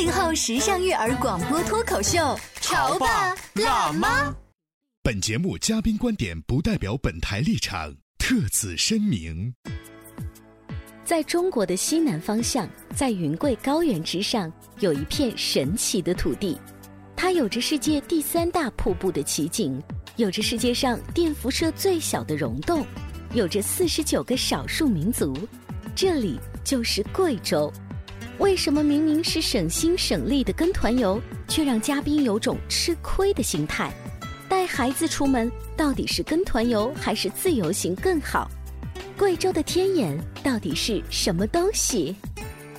八零后时尚育儿广播脱口秀，潮爸辣妈。本节目嘉宾观点不代表本台立场，特此声明。在中国的西南方向，在云贵高原之上，有一片神奇的土地，它有着世界第三大瀑布的奇景，有着世界上电辐射最小的溶洞，有着四十九个少数民族，这里就是贵州。为什么明明是省心省力的跟团游，却让嘉宾有种吃亏的心态？带孩子出门到底是跟团游还是自由行更好？贵州的天眼到底是什么东西？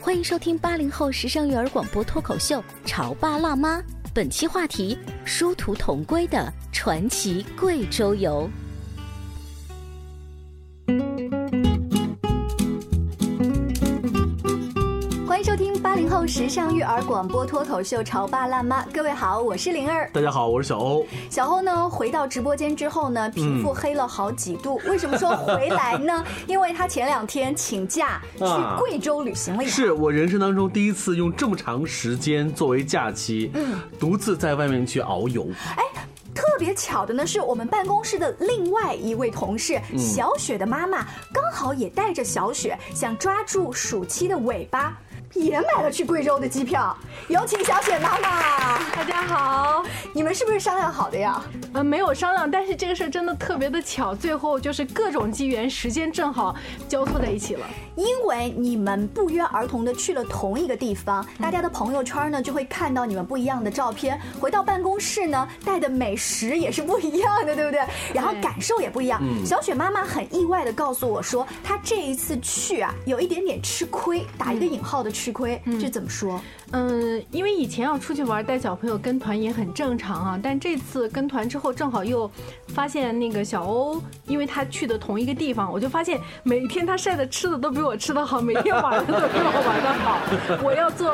欢迎收听八零后时尚育儿广播脱口秀《潮爸辣妈》，本期话题：殊途同归的传奇贵州游。后时尚育儿广播脱口秀《潮爸辣妈》，各位好，我是灵儿。大家好，我是小欧。小欧呢，回到直播间之后呢，皮肤黑了好几度。为什么说回来呢？因为他前两天请假去贵州旅行了一趟。是我人生当中第一次用这么长时间作为假期，嗯，独自在外面去遨游。哎。特别巧的呢，是我们办公室的另外一位同事小雪的妈妈，刚好也带着小雪，想抓住暑期的尾巴。也买了去贵州的机票，有请小雪妈妈。大家好，你们是不是商量好的呀？呃，没有商量，但是这个事儿真的特别的巧，最后就是各种机缘，时间正好交错在一起了。因为你们不约而同的去了同一个地方，大家的朋友圈呢就会看到你们不一样的照片。回到办公室呢，带的美食也是不一样的，对不对？然后感受也不一样。小雪妈妈很意外的告诉我说，她这一次去啊，有一点点吃亏，打一个引号的。吃亏，这怎么说？嗯，因为以前要出去玩带小朋友跟团也很正常啊，但这次跟团之后正好又发现那个小欧，因为他去的同一个地方，我就发现每天他晒的吃的都比我吃的好，每天玩的都比我玩的好。我要坐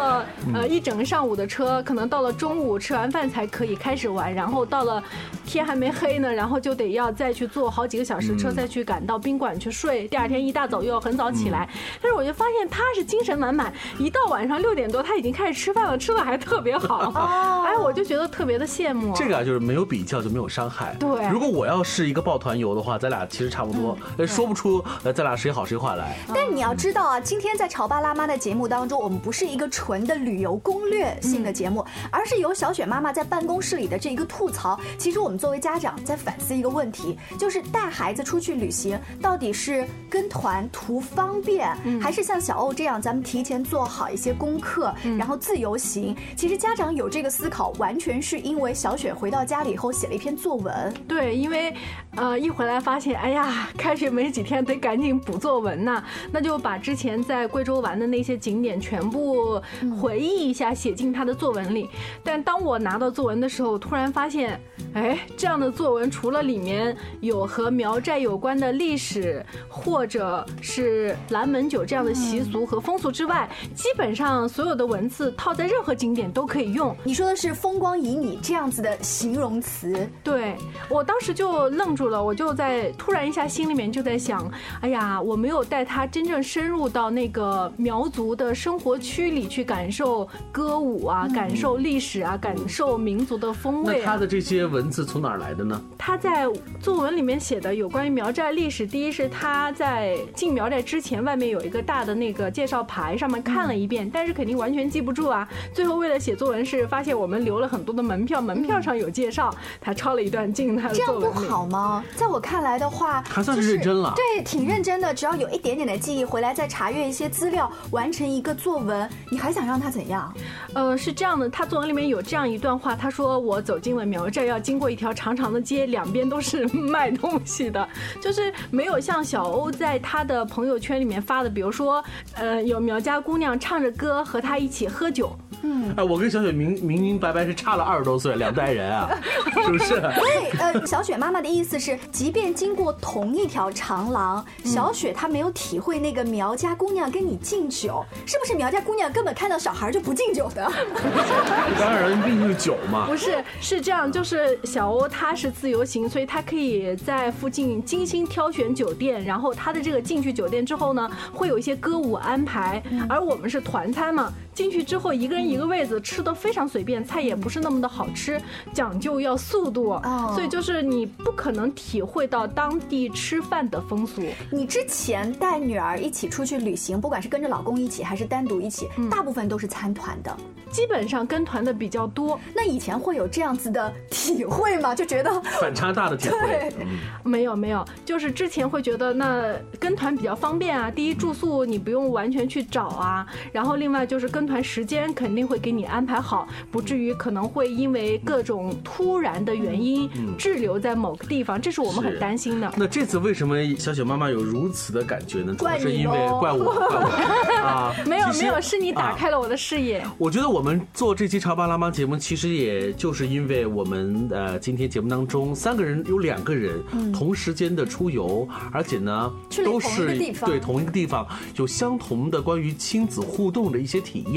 呃一整个上午的车，可能到了中午吃完饭才可以开始玩，然后到了天还没黑呢，然后就得要再去坐好几个小时车再去赶到宾馆去睡，第二天一大早又要很早起来。但是我就发现他是精神满满，一到晚上六点多他已经开始。吃饭了，吃的还特别好，哎，我就觉得特别的羡慕。这个啊，就是没有比较就没有伤害。对，如果我要是一个抱团游的话，咱俩其实差不多，说不出呃，咱俩谁好谁坏来。但你要知道啊，今天在潮爸辣妈的节目当中，我们不是一个纯的旅游攻略性的节目，而是由小雪妈妈在办公室里的这一个吐槽。其实我们作为家长在反思一个问题，就是带孩子出去旅行，到底是跟团图方便，还是像小欧这样，咱们提前做好一些功课，然后。自由行，其实家长有这个思考，完全是因为小雪回到家里以后写了一篇作文。对，因为，呃，一回来发现，哎呀，开学没几天，得赶紧补作文呐，那就把之前在贵州玩的那些景点全部回忆一下，写进他的作文里。但当我拿到作文的时候，突然发现，哎，这样的作文除了里面有和苗寨有关的历史，或者是蓝门酒这样的习俗和风俗之外，基本上所有的文字。套在任何景点都可以用。你说的是“风光旖旎”这样子的形容词。对我当时就愣住了，我就在突然一下心里面就在想：哎呀，我没有带他真正深入到那个苗族的生活区里去感受歌舞啊，感受历史啊，感受民族的风味。那他的这些文字从哪儿来的呢？他在作文里面写的有关于苗寨历史。第一是他在进苗寨之前，外面有一个大的那个介绍牌，上面看看了一遍，但是肯定完全记不住啊。最后为了写作文是发现我们留了很多的门票，门票上有介绍，他抄了一段进他的这样不。好吗？在我看来的话，还算是认真了对，挺认真的。只要有一点点的记忆，回来再查阅一些资料，完成一个作文，你还想让他怎样？呃，是这样的，他作文里面有这样一段话，他说我走进了苗寨，要经过一条长长的街，两边都是卖东西的，就是没有像小欧在他的朋友圈里面发的，比如说，呃，有苗家姑娘唱着歌和他一起喝酒，嗯哎，我跟小雪明明明白白是差了二十多岁，两代人啊，是不是？对，呃，小雪妈妈的意思是，即便经过同一条长廊，小雪她没有体会那个苗家姑娘跟你敬酒，是不是苗家姑娘根本看到小孩就不敬酒的？当然，毕竟是酒嘛不。是，是这样，就是小欧他是自由行，所以他可以在附近精心挑选酒店，然后他的这个进去酒店之后呢，会有一些歌舞安排，而我们是团餐嘛，进去之后一个人一个位子，吃的非常随便，菜也不是那么的好吃，讲究要速度，哦所以就是你不可能体会到当地吃饭的风俗。你之前带女儿一起出去旅行，不管是跟着老公一起还是单独一起，大部分都是参团的。基本上跟团的比较多，那以前会有这样子的体会吗？就觉得 反差大的体会对，嗯没有没有，就是之前会觉得那跟团比较方便啊。第一，住宿你不用完全去找啊，然后另外就是跟团时间肯定会给你安排好，不至于可能会因为各种突然的原因滞留在某个地方，这是我们很担心的。那这次为什么小雪妈妈有如此的感觉呢？主要怪是因为 怪我，怪我 啊！没有没有，是你打啊开了我的视野。我觉得我们做这期《潮爸辣妈》节目，其实也就是因为我们呃，今天节目当中三个人有两个人同时间的出游，而且呢都是对同一个地方有相同的关于亲子互动的一些体验。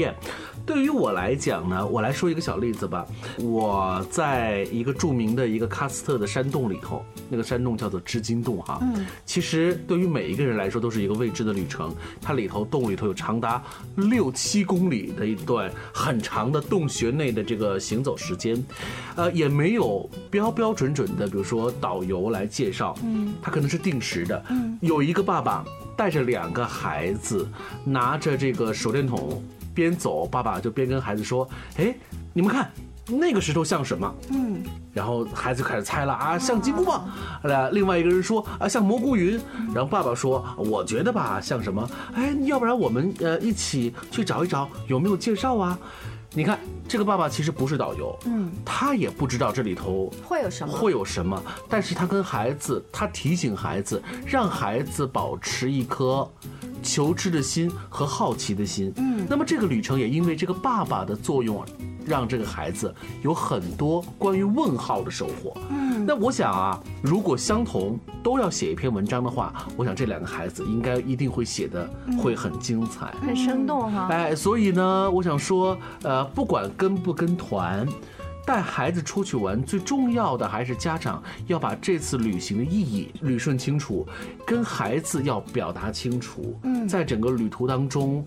对于我来讲呢，我来说一个小例子吧。我在一个著名的一个喀斯特的山洞里头，那个山洞叫做织金洞哈。嗯，其实对于每一个人来说都是一个未知的旅程。它里头洞里头有长达六七公里的一段很长的洞穴内的这个行走时间，呃，也没有标标准准的，比如说导游来介绍，嗯，它可能是定时的。嗯，有一个爸爸带着两个孩子，拿着这个手电筒。边走，爸爸就边跟孩子说：“哎，你们看那个石头像什么？”嗯，然后孩子就开始猜了啊，像金箍棒。呃，另外一个人说啊，像蘑菇云。然后爸爸说：“我觉得吧，像什么？哎，要不然我们呃一起去找一找有没有介绍啊？”你看，这个爸爸其实不是导游，嗯，他也不知道这里头会有什么？会有什么，但是他跟孩子，他提醒孩子，让孩子保持一颗求知的心和好奇的心。嗯，那么这个旅程也因为这个爸爸的作用，让这个孩子有很多关于问号的收获。嗯，那我想啊，如果相同都要写一篇文章的话，我想这两个孩子应该一定会写的会很精彩。很生动哈、哎，所以呢，我想说，呃，不管跟不跟团，带孩子出去玩，最重要的还是家长要把这次旅行的意义捋顺清楚，跟孩子要表达清楚。嗯，在整个旅途当中，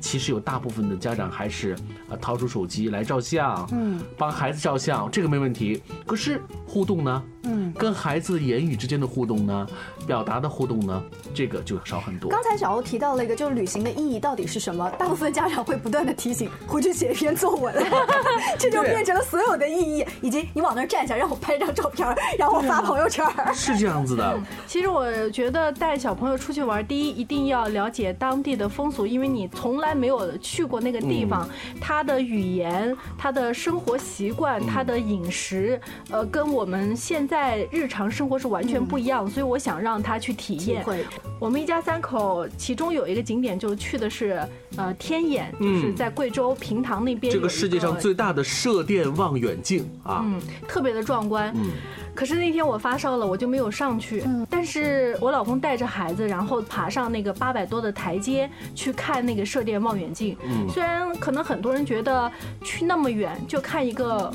其实有大部分的家长还是啊掏出手机来照相，嗯，帮孩子照相，这个没问题。可是互动呢？嗯，跟孩子言语之间的互动呢，表达的互动呢，这个就少很多。刚才小欧提到了一个，就是旅行的意义到底是什么？大部分家长会不断的提醒，回去写一篇作文，这就变成了所有的意义，以及你往那儿站一下，让我拍张照片，然后发朋友圈。是这样子的，其实我觉得带小朋友出去玩，第一一定要了解当地的风俗，因为你从来没有去过那个地方，它的语言、他的生活习惯、他的饮食，呃，跟我们现在日常生活是完全不一样，所以我想让他去体验。会我们一家三口，其中有一个景点就是去的是呃天眼，就是在贵州平塘那边这个世界上最大的射电望远镜啊，嗯，特别的壮观。嗯可是那天我发烧了，我就没有上去。但是我老公带着孩子，然后爬上那个八百多的台阶去看那个射电望远镜。嗯虽然可能很多人觉得去那么远就看一个。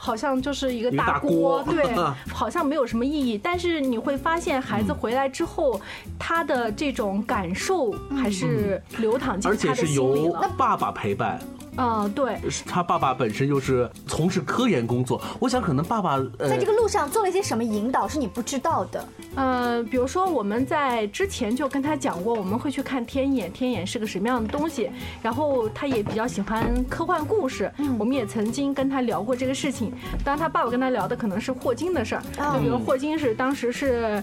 好像就是一个大大锅锅，对，好像没有什么意义。但是你会发现，孩子回来之后，他的这种感受还是流淌进他的心里由了。爸爸陪伴。嗯，对，他爸爸本身就是从事科研工作，我想可能爸爸呃在这个路上做了一些什么引导是你不知道的？呃，比如说我们在之前就跟他讲过，我们会去看天眼，天眼是个什么样的东西。然后他也比较喜欢科幻故事，我们也曾经跟他聊过这个事情。当然，他爸爸跟他聊的可能是霍金的事儿，就比如霍金是当时是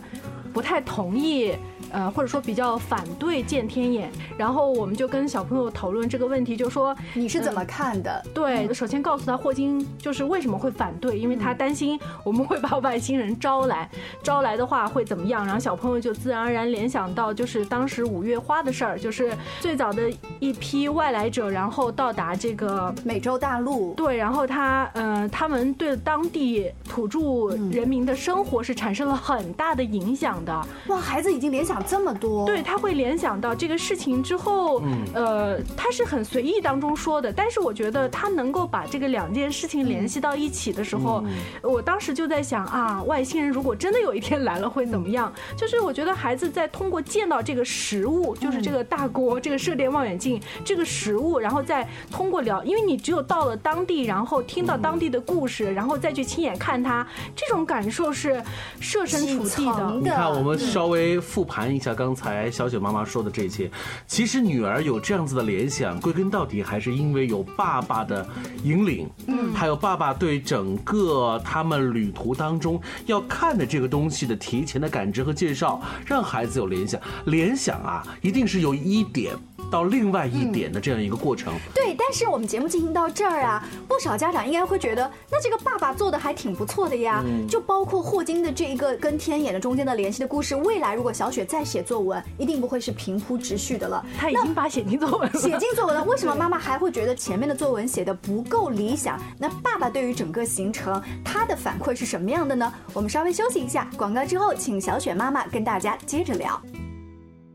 不太同意。呃，或者说比较反对见天眼，然后我们就跟小朋友讨论这个问题，就说你是怎么看的？对，首先告诉他霍金就是为什么会反对，因为他担心我们会把外星人招来，招来的话会怎么样？然后小朋友就自然而然联想到就是当时五月花的事儿，就是最早的一批外来者，然后到达这个美洲大陆，对，然后他呃，他们对当地土著人民的生活是产生了很大的影响的。哇，孩子已经联想。这么多，对他会联想到这个事情之后，呃，他是很随意当中说的，但是我觉得他能够把这个两件事情联系到一起的时候，我当时就在想啊，外星人如果真的有一天来了会怎么样？就是我觉得孩子在通过见到这个实物，就是这个大锅、这个射电望远镜、这个实物，然后再通过聊，因为你只有到了当地，然后听到当地的故事，然后再去亲眼看它，这种感受是设身处地的。你看，我们稍微复盘。一下刚才小雪妈妈说的这些，其实女儿有这样子的联想，归根到底还是因为有爸爸的引领，嗯，还有爸爸对整个他们旅途当中要看的这个东西的提前的感知和介绍，让孩子有联想。联想啊，一定是有一点。到另外一点的这样一个过程，对。但是我们节目进行到这儿啊，不少家长应该会觉得，那这个爸爸做的还挺不错的呀。就包括霍金的这一个跟天眼的中间的联系的故事，未来如果小雪再写作文，一定不会是平铺直叙的了。他已经把写进作文了，写进作文了。为什么妈妈还会觉得前面的作文写的不够理想？那爸爸对于整个行程他的反馈是什么样的呢？我们稍微休息一下，广告之后，请小雪妈妈跟大家接着聊。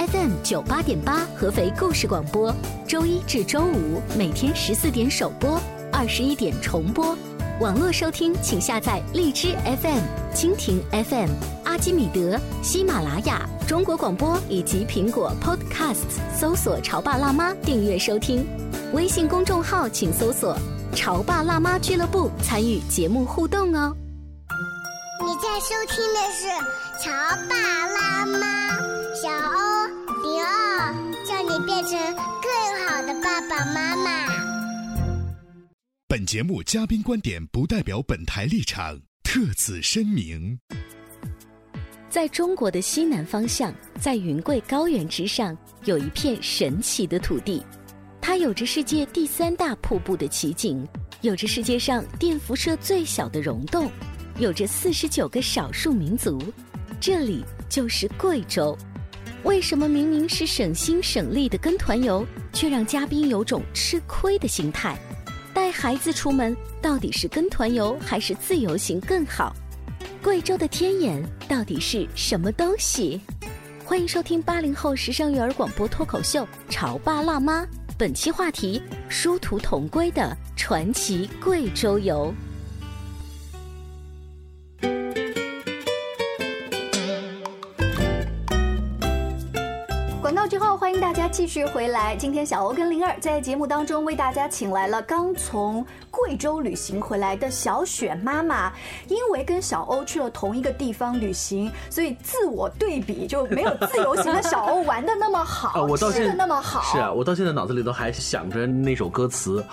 ：FM 九八点八，合肥故事广播，周一至周五每天十四点首播，二十一点重播。网络收听，请下载荔枝 FM、蜻蜓 FM、阿基米德、喜马拉雅、中国广播以及苹果 Podcasts，搜索“潮爸辣妈”订阅收听。微信公众号请搜索“潮爸辣妈俱乐部”，参与节目互动哦。你在收听的是。潮爸辣妈，小欧零二，叫你变成更好的爸爸妈妈。本节目嘉宾观点不代表本台立场，特此声明。在中国的西南方向，在云贵高原之上，有一片神奇的土地，它有着世界第三大瀑布的奇景，有着世界上电辐射最小的溶洞，有着四十九个少数民族。这里就是贵州，为什么明明是省心省力的跟团游，却让嘉宾有种吃亏的心态？带孩子出门到底是跟团游还是自由行更好？贵州的天眼到底是什么东西？欢迎收听八零后时尚育儿广播脱口秀《潮爸辣妈》，本期话题：殊途同归的传奇贵州游。之后，欢迎大家继续回来。今天小欧跟灵儿在节目当中为大家请来了刚从贵州旅行回来的小雪妈妈。因为跟小欧去了同一个地方旅行，所以自我对比就没有自由行的小欧玩的那么好，吃的那么好。是啊，我到现在脑子里都还想着那首歌词。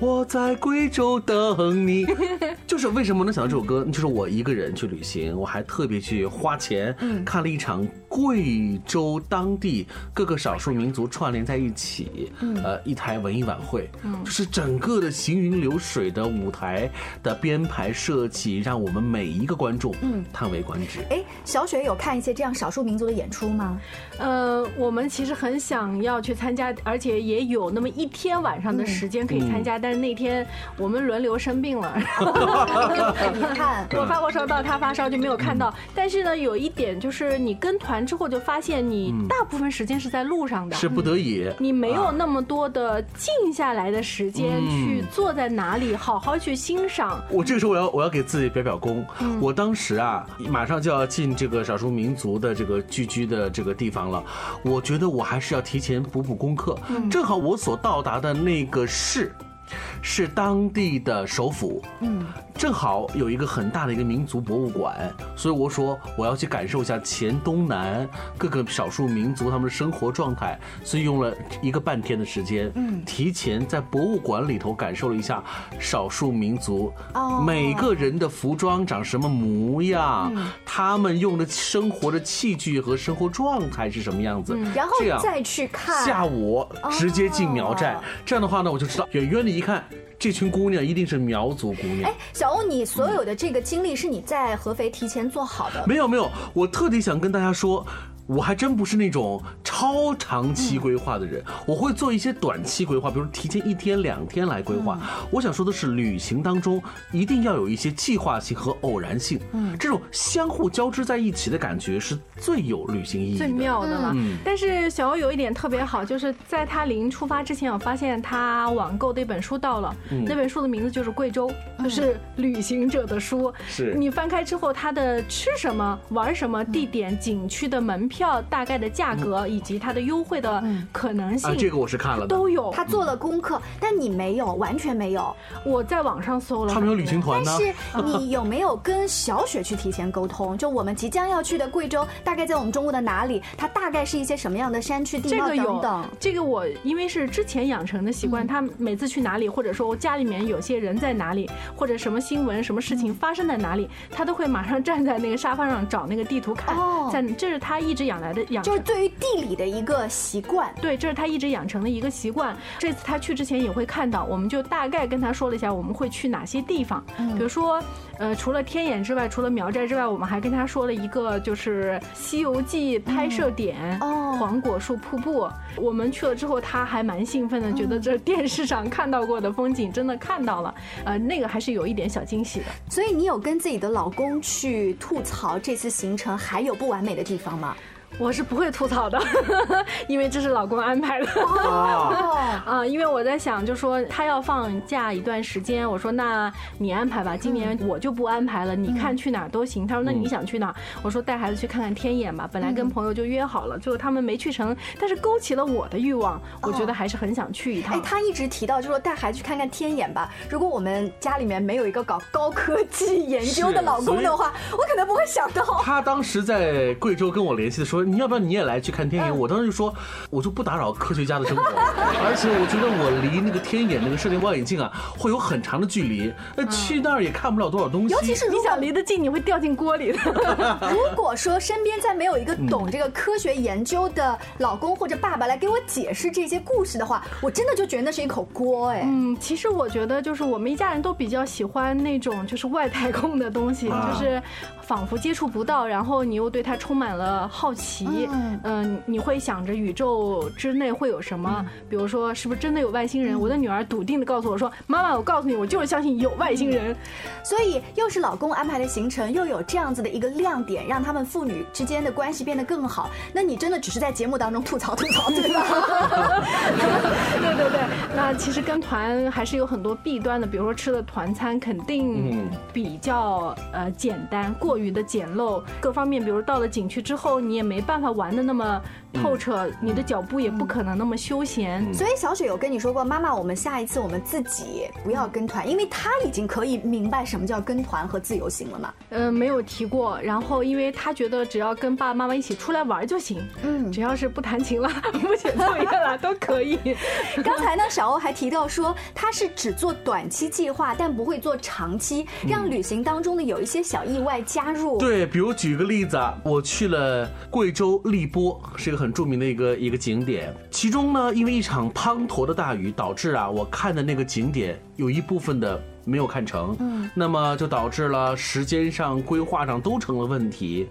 我在贵州等你，就是为什么能想到这首歌？就是我一个人去旅行，我还特别去花钱看了一场贵州当地各个少数民族串联在一起，嗯。呃，一台文艺晚会，嗯。就是整个的行云流水的舞台的编排设计，让我们每一个观众嗯。叹为观止。哎，小雪有看一些这样少数民族的演出吗？呃，我们其实很想要去参加，而且也有那么一天晚上的时间可以参加，但是那天我们轮流生病了，很遗憾。我发过烧到他发烧就没有看到。但是呢，有一点就是你跟团之后就发现，你大部分时间是在路上的，是不得已，你没有啊那么多的静下来的时间嗯去坐在哪里好好去欣赏。我这个时候我要我要给自己表表功。嗯我当时啊，马上就要进这个少数民族的这个聚居的这个地方了，我觉得我还是要提前补补功课。嗯正好我所到达的那个市。是当地的首府，嗯，正好有一个很大的一个民族博物馆，所以我说我要去感受一下黔东南各个少数民族他们的生活状态，所以用了一个半天的时间，嗯。提前在博物馆里头感受了一下少数民族哦。每个人的服装长什么模样，嗯。他们用的生活的器具和生活状态是什么样子，嗯然后再去看。下午直接进苗寨，哦这样的话呢，我就知道远远的一看，这群姑娘一定是苗族姑娘哎。，小欧，你所有的这个经历是你在合肥提前做好的？没有没有，我特地想跟大家说。我还真不是那种超长期规划的人，我会做一些短期规划，比如提前一天两天来规划。我想说的是，旅行当中一定要有一些计划性和偶然性，嗯这种相互交织在一起的感觉是最有旅行意义的。最妙的了。嗯但是小欧有一点特别好，就是在他临出发之前，我发现他网购的一本书到了，嗯那本书的名字就是《贵州》，就是旅行者的书。是你翻开之后，他的吃什么、玩什么、地点、景区的门票大概的价格，以及它的优惠的可能性，啊，这个我是看了的。都有。他做了功课，但你没有，完全没有。我在网上搜了，他们有旅行团呢。但是 你有没有跟小雪去提前沟通？就我们即将要去的贵州，大概在我们中国的哪里？它大概是一些什么样的山区地貌这个有等等。这个我因为是之前养成的习惯，他每次去哪里，或者说我家里面有些人在哪里，或者什么新闻、什么事情发生在哪里，他都会马上站在那个沙发上找那个地图看。哦在这是他一直养来的养就是。对于地理的一个习惯。对，这是他一直养成的一个习惯。这次他去之前也会看到，我们就大概跟他说了一下我们会去哪些地方，比如说，呃，除了天眼之外，除了苗寨之外，我们还跟他说了一个就是《西游记》拍摄点，哦黄果树瀑布。我们去了之后，他还蛮兴奋的，觉得这电视上看到过的风景真的看到了，呃，那个还是有一点小惊喜的。所以你有跟自己的老公去吐槽这次行程还有不完美的地方吗？我是不会吐槽的，因为这是老公安排的。哦，啊，因为我在想，就说他要放假一段时间，我说那你安排吧，今年我就不安排了，你看去哪儿都行。他说那你想去哪儿？我说带孩子去看看天眼吧。本来跟朋友就约好了，最后他们没去成，但是勾起了我的欲望，我觉得还是很想去一趟哎趟，。他一直提到就说带孩子去看看天眼吧。如果我们家里面没有一个搞高科技研究的老公的话，我可能不会想到。他当时在贵州跟我联系的说，你要不要你也来去看天眼？我当时就说，我就不打扰科学家的生活，而且我觉得我离那个天眼那个射电望远镜啊，会有很长的距离，那去那儿也看不了多少东西。尤其是你想离得近，你会掉进锅里的。如果说身边再没有一个懂这个科学研究的老公或者爸爸来给我解释这些故事的话，我真的就觉得那是一口锅哎。嗯，其实我觉得就是我们一家人都比较喜欢那种就是外太空的东西，啊就是仿佛接触不到，然后你又对它充满了好奇。嗯嗯、你会想着宇宙之内会有什么？比如说是不是真的有外星人？我的女儿笃定的告诉我说：“妈妈，我告诉你，我就是相信有外星人。所以又是老公安排的行程，又有这样子的一个亮点，让他们父女之间的关系变得更好。那你真的只是在节目当中吐槽吐槽，对吧？对对对，那其实跟团还是有很多弊端的，比如说吃的团餐肯定嗯比较呃简单，过于的简陋，各方面，比如到了景区之后，你也没办法玩的那么透彻，你的脚步也不可能那么休闲。所以小雪有跟你说过，妈妈，我们下一次我们自己不要跟团，因为她已经可以明白什么叫跟团和自由行了嘛。呃，没有提过。然后，因为他觉得只要跟爸爸妈妈一起出来玩就行，嗯，只要是不弹琴了、不写作业了都可以。刚才呢，小欧还提到说，他是只做短期计划，但不会做长期，让旅行当中的有一些小意外加入。对，比如举个例子啊，我去了贵州荔波，是一个很很著名的一个一个景点。其中呢，因为一场滂沱的大雨，导致啊，我看的那个景点有一部分的没有看成，嗯，那么就导致了时间上、规划上都成了问题。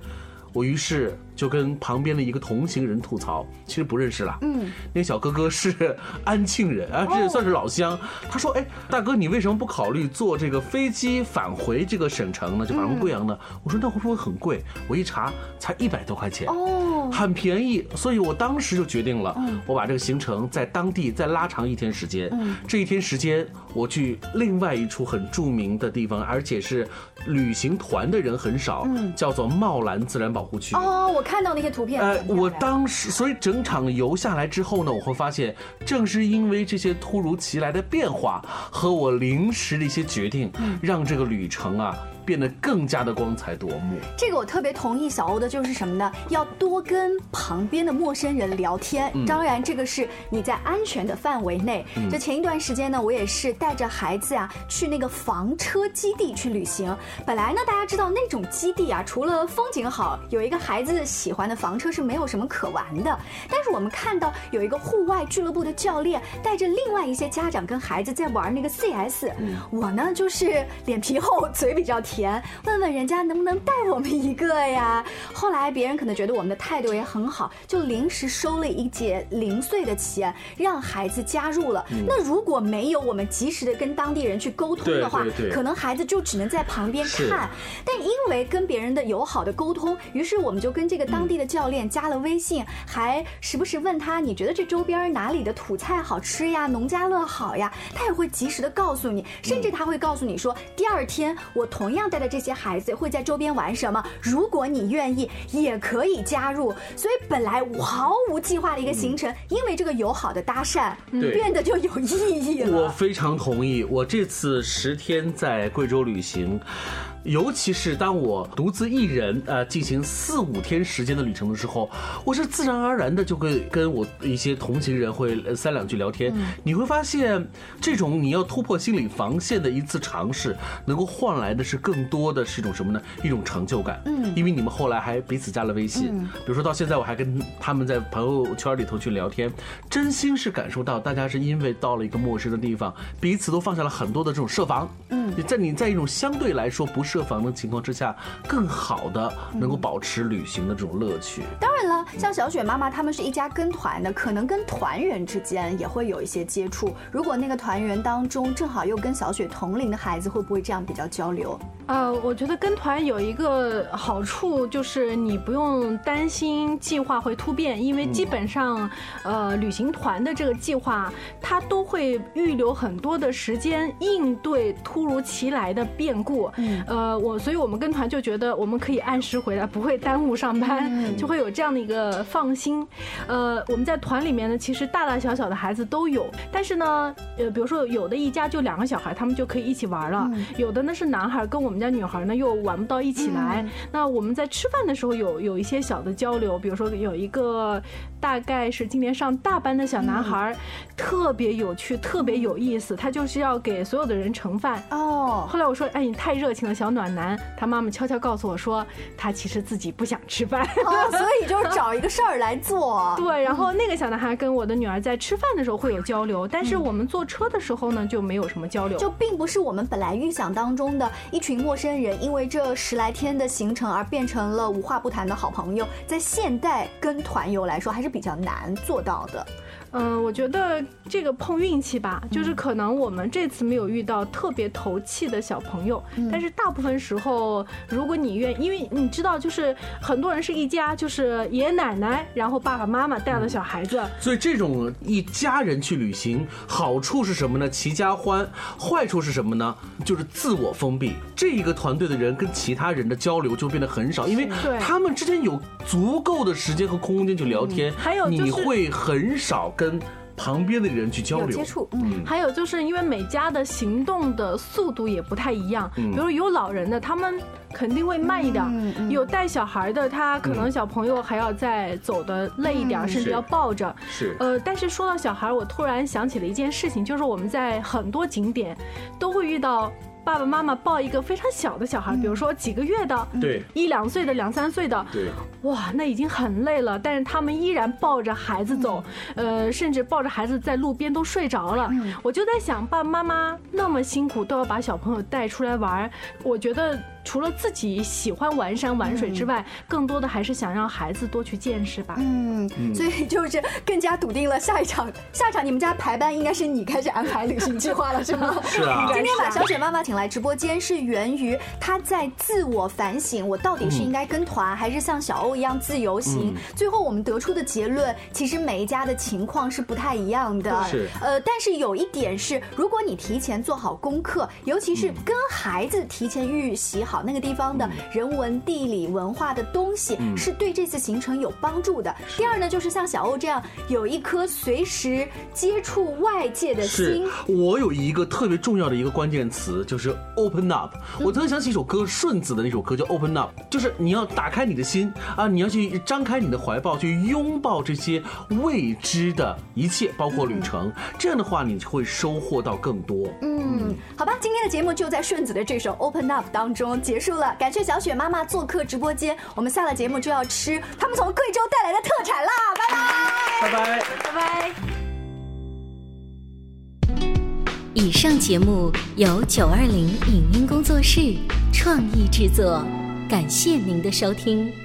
我于是就跟旁边的一个同行人吐槽，其实不认识了。嗯，那小哥哥是安庆人啊，这也算是老乡。他说：“哎，大哥，你为什么不考虑坐这个飞机返回这个省城呢？就返回贵阳呢？”我说：“那会不会很贵？”我一查，才一百多块钱，哦，很便宜。所以我当时就决定了，我把这个行程在当地再拉长一天时间。嗯，这一天时间，我去另外一处很著名的地方，而且是旅行团的人很少，叫做茂兰自然保。保护区哦，我看到那些图片。呃，我当时，所以整场游下来之后呢，我会发现，正是因为这些突如其来的变化和我临时的一些决定，让这个旅程啊。变得更加的光彩夺目。这个我特别同意小欧的，就是什么呢？要多跟旁边的陌生人聊天。当然，这个是你在安全的范围内。就前一段时间呢，我也是带着孩子啊去那个房车基地去旅行。本来呢，大家知道那种基地啊，除了风景好，有一个孩子喜欢的房车是没有什么可玩的。但是我们看到有一个户外俱乐部的教练带着另外一些家长跟孩子在玩那个 CS。我呢就是脸皮厚，嘴比较甜。钱问问人家能不能带我们一个呀？后来别人可能觉得我们的态度也很好，就临时收了一节零碎的钱，让孩子加入了。那如果没有我们及时的跟当地人去沟通的话，可能孩子就只能在旁边看。但因为跟别人的友好的沟通，于是我们就跟这个当地的教练加了微信，还时不时问他你觉得这周边哪里的土菜好吃呀？农家乐好呀？他也会及时的告诉你，甚至他会告诉你说，第二天我同样。带的这些孩子会在周边玩什么？如果你愿意，也可以加入。所以本来毫无计划的一个行程，因为这个友好的搭讪，变得就有意义了。我非常同意。我这次十天在贵州旅行。尤其是当我独自一人呃进行四五天时间的旅程的时候，我是自然而然的就会跟我一些同行人会三两句聊天。你会发现，这种你要突破心理防线的一次尝试，能够换来的是更多的是一种什么呢？一种成就感。嗯，因为你们后来还彼此加了微信，比如说到现在我还跟他们在朋友圈里头去聊天，真心是感受到大家是因为到了一个陌生的地方，彼此都放下了很多的这种设防。嗯，在你在一种相对来说不是。设防的情况之下，更好的能够保持旅行的这种乐趣。当然了，像小雪妈妈他们是一家跟团的，可能跟团员之间也会有一些接触。如果那个团员当中正好又跟小雪同龄的孩子，会不会这样比较交流？呃，我觉得跟团有一个好处就是你不用担心计划会突变，因为基本上，呃，旅行团的这个计划，它都会预留很多的时间应对突如其来的变故。嗯，呃。呃，我所以，我们跟团就觉得我们可以按时回来，不会耽误上班，就会有这样的一个放心。呃，我们在团里面呢，其实大大小小的孩子都有，但是呢，呃，比如说有的一家就两个小孩，他们就可以一起玩了；有的呢是男孩，跟我们家女孩呢又玩不到一起来。那我们在吃饭的时候有有一些小的交流，比如说有一个大概是今年上大班的小男孩，特别有趣，特别有意思，他就是要给所有的人盛饭。哦，后来我说，哎，你太热情了，小。暖男，他妈妈悄悄告诉我说，他其实自己不想吃饭，所以就是找一个事儿来做。对，然后那个小男孩跟我的女儿在吃饭的时候会有交流，但是我们坐车的时候呢就没有什么交流，就并不是我们本来预想当中的一群陌生人，因为这十来天的行程而变成了无话不谈的好朋友。在现代跟团游来说，还是比较难做到的。嗯，我觉得这个碰运气吧，就是可能我们这次没有遇到特别投气的小朋友，但是大部分时候，如果你愿，因为你知道，就是很多人是一家，就是爷爷奶奶，然后爸爸妈妈带了小孩子，所以这种一家人去旅行，好处是什么呢？齐家欢，坏处是什么呢？就是自我封闭，这一个团队的人跟其他人的交流就变得很少，因为他们之间有足够的时间和空间去聊天，还有你会很少跟。跟旁边的人去交流。接触，嗯，还有就是因为每家的行动的速度也不太一样，比如有老人的，他们肯定会慢一点；有带小孩的，他可能小朋友还要再走的累一点，甚至要抱着。是，呃，但是说到小孩，我突然想起了一件事情，就是我们在很多景点都会遇到。爸爸妈妈抱一个非常小的小孩，比如说几个月的，对一两岁的、两三岁的，对，哇，那已经很累了，但是他们依然抱着孩子走，呃，甚至抱着孩子在路边都睡着了。我就在想，爸爸妈妈那么辛苦，都要把小朋友带出来玩，我觉得。除了自己喜欢玩山玩水之外，更多的还是想让孩子多去见识吧。嗯，所以就是更加笃定了下一场，下一场你们家排班应该是你开始安排旅行计划了，是吗？是啊。今天把小雪妈妈请来直播间，是源于她在自我反省，我到底是应该跟团，还是像小欧一样自由行？最后我们得出的结论，其实每一家的情况是不太一样的。是。呃，但是有一点是，如果你提前做好功课，尤其是跟孩子提前预习好。好，那个地方的人文、地理、文化的东西是对这次行程有帮助的。第二呢，就是像小欧这样有一颗随时接触外界的心。我有一个特别重要的一个关键词，就是 open up。我突然想起一首歌，顺子的那首歌叫 open up，就是你要打开你的心啊，你要去张开你的怀抱，去拥抱这些未知的一切，包括旅程。这样的话，你会收获到更多。嗯，好吧，今天的节目就在顺子的这首 open up 当中。结束了，感谢小雪妈妈做客直播间。我们下了节目就要吃他们从贵州带来的特产啦，拜拜，拜拜，拜拜。以上节目由九二零影音工作室创意制作，感谢您的收听。